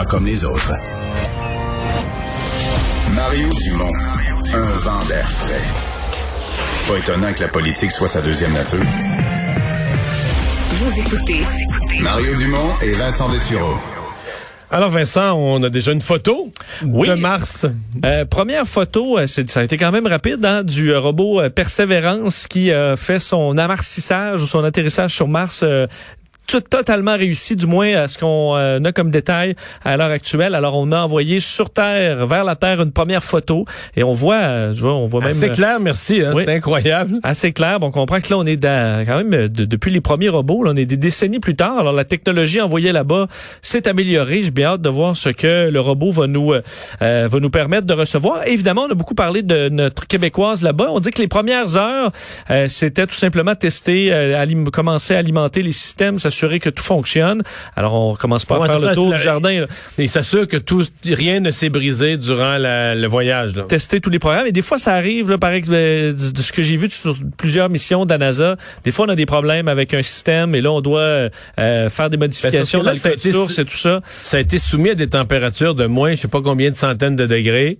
Pas comme les autres. Mario Dumont, un vent d'air frais. Pas étonnant que la politique soit sa deuxième nature. Vous écoutez Mario Dumont et Vincent Dessureau. Alors Vincent, on a déjà une photo Oui. de Mars. Euh, première photo, euh, ça a été quand même rapide, hein, du euh, robot Perseverance qui euh, fait son amartissage ou son atterrissage sur Mars. euh, totalement réussi, du moins à ce qu'on euh, a comme détail à l'heure actuelle. Alors, on a envoyé sur Terre, vers la Terre, une première photo et on voit, euh, je vois, on voit même C'est euh, clair, merci. Hein, oui. C'est incroyable. assez clair. Bon, on comprend que là, on est dans, quand même, euh, de- depuis les premiers robots, là, on est des décennies plus tard. Alors, la technologie envoyée là-bas s'est améliorée. J'ai bien hâte de voir ce que le robot va nous, euh, euh, va nous permettre de recevoir. Évidemment, on a beaucoup parlé de notre québécoise là-bas. On dit que les premières heures, euh, c'était tout simplement tester, euh, commencer à alimenter les systèmes, s'assurer que tout fonctionne. Alors, on commence pas Ouais, à faire le tour du jardin. là. Il s'assure que tout, rien ne s'est brisé durant la- le voyage. Là. tester tous les programmes. Et des fois, ça arrive, là, par exemple, euh, de de ce que j'ai vu sur plusieurs missions d'ANASA. Des fois, on a des problèmes avec un système et là, on doit euh, euh, faire des modifications Ben, dans le là, code source et tout ça. Ça a été soumis à des températures de moins, je sais pas combien de centaines de degrés.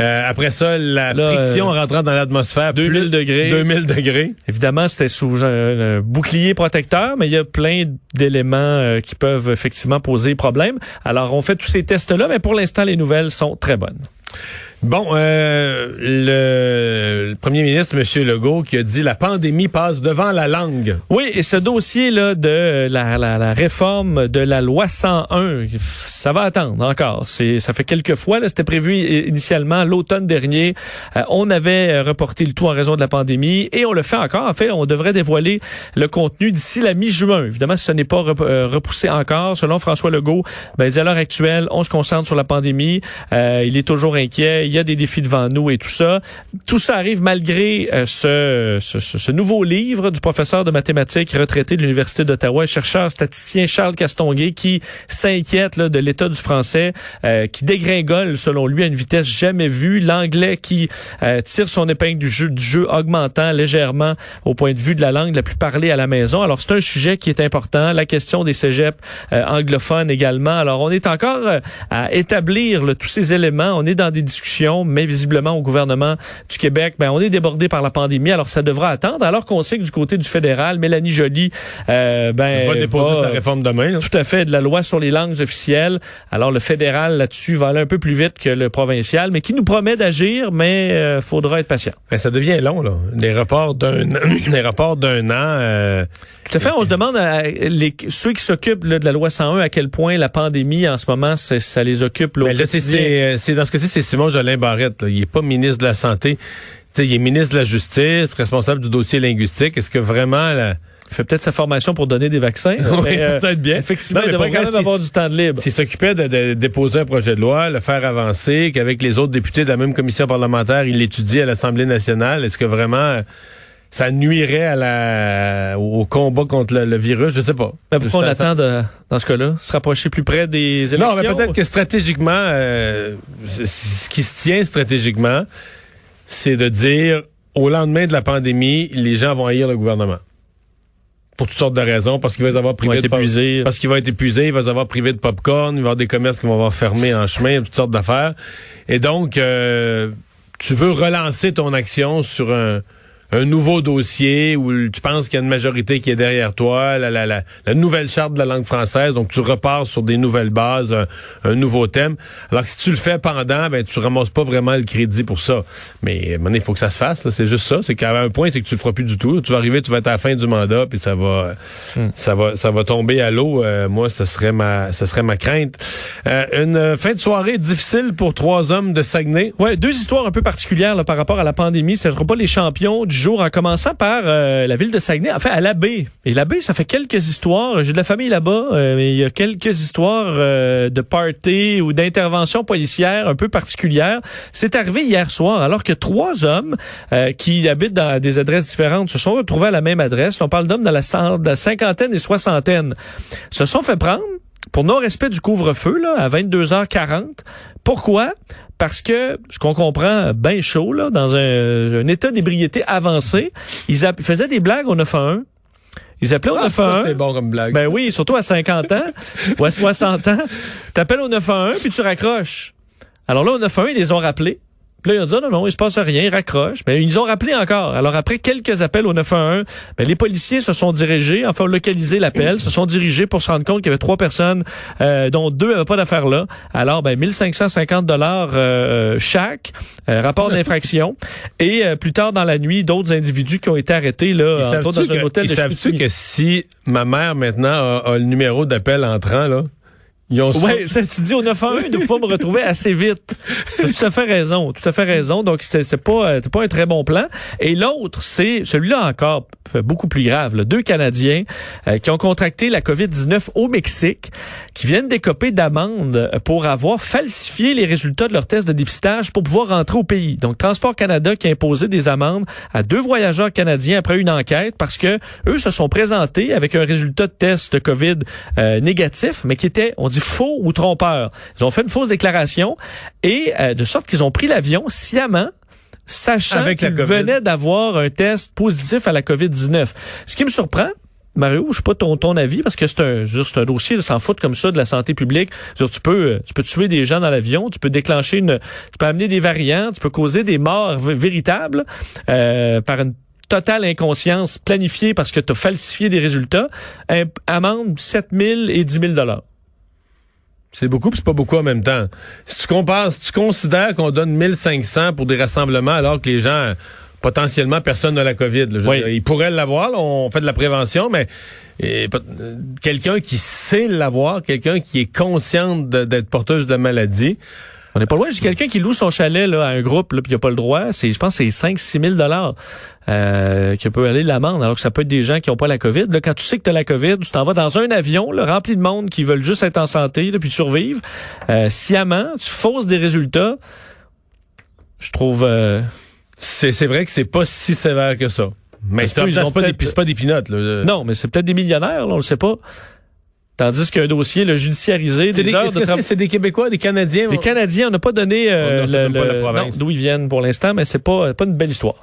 Euh, après ça, la Là, friction euh, rentrant dans l'atmosphère. 2000 plus- degrés. 2000 degrés. Évidemment, c'était sous un, un bouclier protecteur, mais il y a plein d'éléments euh, qui peuvent effectivement poser problème. Alors, on fait tous ces tests-là, mais pour l'instant, les nouvelles sont très bonnes. Bon, euh, le, premier ministre, M. Legault, qui a dit la pandémie passe devant la langue. Oui, et ce dossier-là de la, la, réforme de la loi 101, ça va attendre encore. C'est, ça fait quelques fois, là, c'était prévu initialement l'automne dernier. Euh, on avait reporté le tout en raison de la pandémie et on le fait encore. En fait, on devrait dévoiler le contenu d'ici la mi-juin. Évidemment, ce n'est pas euh, repoussé encore, selon François Legault, ben, à l'heure actuelle, on se concentre sur la pandémie. Euh, il est toujours inquiet. Il y a des défis devant nous et tout ça. Tout ça arrive malgré euh, ce, ce, ce- nouveau livre du professeur de mathématiques retraité de l'Université d'Ottawa, chercheur statisticien Charles Castonguay, qui s'inquiète de l'état du français, euh, qui dégringole, selon lui, à une vitesse jamais vue. L'anglais qui euh, tire son épingle du jeu, du jeu augmentant légèrement au point de vue de la langue la plus parlée à la maison. Alors, c'est un sujet qui est important. La question des cégeps euh, anglophones également. Alors, on est encore euh, à établir là, tous ces éléments. On est dans des discussions, mais visiblement au gouvernement du Québec, ben, on est débordé par la pandémie. Alors, ça devra attendre. Alors qu'on sait que du côté du fédéral, Mélanie Joly, euh, ben, va déposer sa réforme demain. là. tout à fait, de la loi sur les langues officielles. Alors le fédéral là-dessus va aller un peu plus vite que le provincial, mais qui nous promet d'agir, mais euh, faudra être patient. Ben, ça devient long, là. Les rapports d'un, les rapports d'un an. euh, Tout à fait, on se demande à les, ceux qui s'occupent de la loi 101 à quel point la pandémie en ce moment ça les occupe. Là, Mais là, euh, c'est- dans ce cas-ci, c'est Simon Jolin Barrette. là. Il est pas ministre de la Santé. Il est ministre de la Justice, responsable du dossier linguistique. Est-ce que vraiment... là, Il fait peut-être sa formation pour donner des vaccins. Oui, euh, peut-être bien. Effectivement, Non, mais il devrait quand même avoir du temps de libre. S'il s'occupait de, de déposer un projet de loi, le faire avancer, qu'avec les autres députés de la même commission parlementaire, il l'étudie à l'Assemblée nationale, est-ce que vraiment ça nuirait à la, au combat contre le, le virus? Je sais pas. Mais pourquoi on attend de, dans ce cas-là, se rapprocher plus près des élections? Non, mais peut-être que stratégiquement, euh, ce qui se tient stratégiquement, c'est de dire au lendemain de la pandémie, les gens vont haïr le gouvernement. Pour toutes sortes de raisons, parce qu'il va les avoir privés de épuisés. parce qu'il va être épuisé, il va les avoir privés de popcorn, il va y avoir des commerces qui vont avoir fermé en chemin, toutes sortes d'affaires. Et donc, euh, tu veux relancer ton action sur un, un nouveau dossier où tu penses qu'il y a une majorité qui est derrière toi, la, la, la, la nouvelle charte de la langue française, donc tu repars sur des nouvelles bases, un, un nouveau thème. Alors que si tu le fais pendant, ben tu ramasses pas vraiment le crédit pour ça. Mais il faut que ça se fasse, là. c'est juste ça. C'est qu'à un point, c'est que tu le feras plus du tout. Tu vas arriver, tu vas être à la fin du mandat, puis ça va, ça va, ça va tomber à l'eau. Euh, moi, ce serait ma, ce serait ma crainte. Euh, une fin de soirée difficile pour trois hommes de Saguenay. Ouais, deux histoires un peu particulières là, par rapport à la pandémie. Ce ne seront pas les champions du jour, en commençant par euh, la ville de Saguenay, enfin à la baie. Et la baie, ça fait quelques histoires. J'ai de la famille là-bas, euh, mais il y a quelques histoires euh, de party ou d'interventions policières un peu particulières. C'est arrivé hier soir, alors que trois hommes qui habitent dans des adresses différentes se sont retrouvés à la même adresse. On parle d'hommes dans la, de la cinquantaine et soixantaine. Se sont fait prendre pour non-respect du couvre-feu là, à 22h40. Pourquoi? Parce que, ce qu'on comprend bien chaud, là, dans un, état d'ébriété avancé, ils faisaient des blagues au 911. Ils appelaient au ah, 911. C'est bon comme blague. Ben oui, surtout à 50 ans ou à 60 ans. T'appelles au 911 puis tu raccroches. Alors là, au 911, ils les ont rappelés. Puis là, ils ont dit, ah, non, non, il se passe rien, ils raccrochent. Mais ils ont rappelé encore. Alors, après quelques appels au 911, ben, les policiers se sont dirigés, enfin, localisé l'appel, se sont dirigés pour se rendre compte qu'il y avait trois personnes, euh, dont deux n'avaient pas d'affaires là. Alors, ben, 1550 dollars euh, chaque, euh, rapport d'infraction. Et plus tard dans la nuit, d'autres individus qui ont été arrêtés, là, dans un hôtel de Savent-tu que si ma mère, maintenant, a le numéro d'appel entrant, là, oui, ça, tu dis au 911, il ne pas me retrouver assez vite. Tu tout à fait raison, tout à fait raison. Donc, c'est pas, euh, pas un très bon plan. Et l'autre, c'est celui-là encore, beaucoup plus grave. Là. Deux Canadiens euh, qui ont contracté la COVID-19 au Mexique, qui viennent d'écoper d'amende pour avoir falsifié les résultats de leur test de dépistage pour pouvoir rentrer au pays. Donc, Transport Canada qui a imposé des amendes à deux voyageurs canadiens après une enquête parce que eux se sont présentés avec un résultat de test de COVID euh, négatif, mais qui était, on dit, faux ou trompeur. Ils ont fait une fausse déclaration et euh, de sorte qu'ils ont pris l'avion sciemment sachant qu'ils venaient d'avoir un test positif à la COVID-19. Ce qui me surprend, Mario, je sais pas ton, ton avis parce que c'est un, juste un dossier sans foutre comme ça de la santé publique. tu peux, euh, tu peux tuer des gens dans l'avion, tu peux déclencher une, tu peux amener des variants, tu peux causer des morts véritables euh, par une totale inconscience planifiée parce que tu as falsifié des résultats. Amende 7 000 et 10 000 dollars. C'est beaucoup, c'est pas beaucoup en même temps. Si tu compares, si tu considères qu'on donne 1500 pour des rassemblements alors que les gens, potentiellement, personne n'a la COVID. ils pourraient l'avoir, on fait de la prévention, mais quelqu'un qui sait l'avoir, quelqu'un qui est conscient d'être porteuse de maladie, on n'est pas loin. J'ai quelqu'un qui loue son chalet là, à un groupe, puis il n'a pas le droit. C'est, je pense que c'est 5 6 000 dollars euh, qui peut aller l'amende, alors que ça peut être des gens qui n'ont pas la COVID. Là, quand tu sais que tu as la COVID, tu t'en vas dans un avion là, rempli de monde qui veulent juste être en santé là, puis survivre. Euh, sciemment, tu fausses des résultats. Je trouve... Euh, c'est, c'est vrai que c'est pas si sévère que ça. Mais c'est, pas, des, pas des pinottes. Là. Non, mais c'est peut-être des millionnaires, là, on le sait pas. Tandis qu'un dossier le judiciarisé, des, heures de C'est des Québécois, des Canadiens? Les Canadiens, on n'a pas donné euh, d'où ils viennent pour l'instant, mais c'est pas, pas une belle histoire.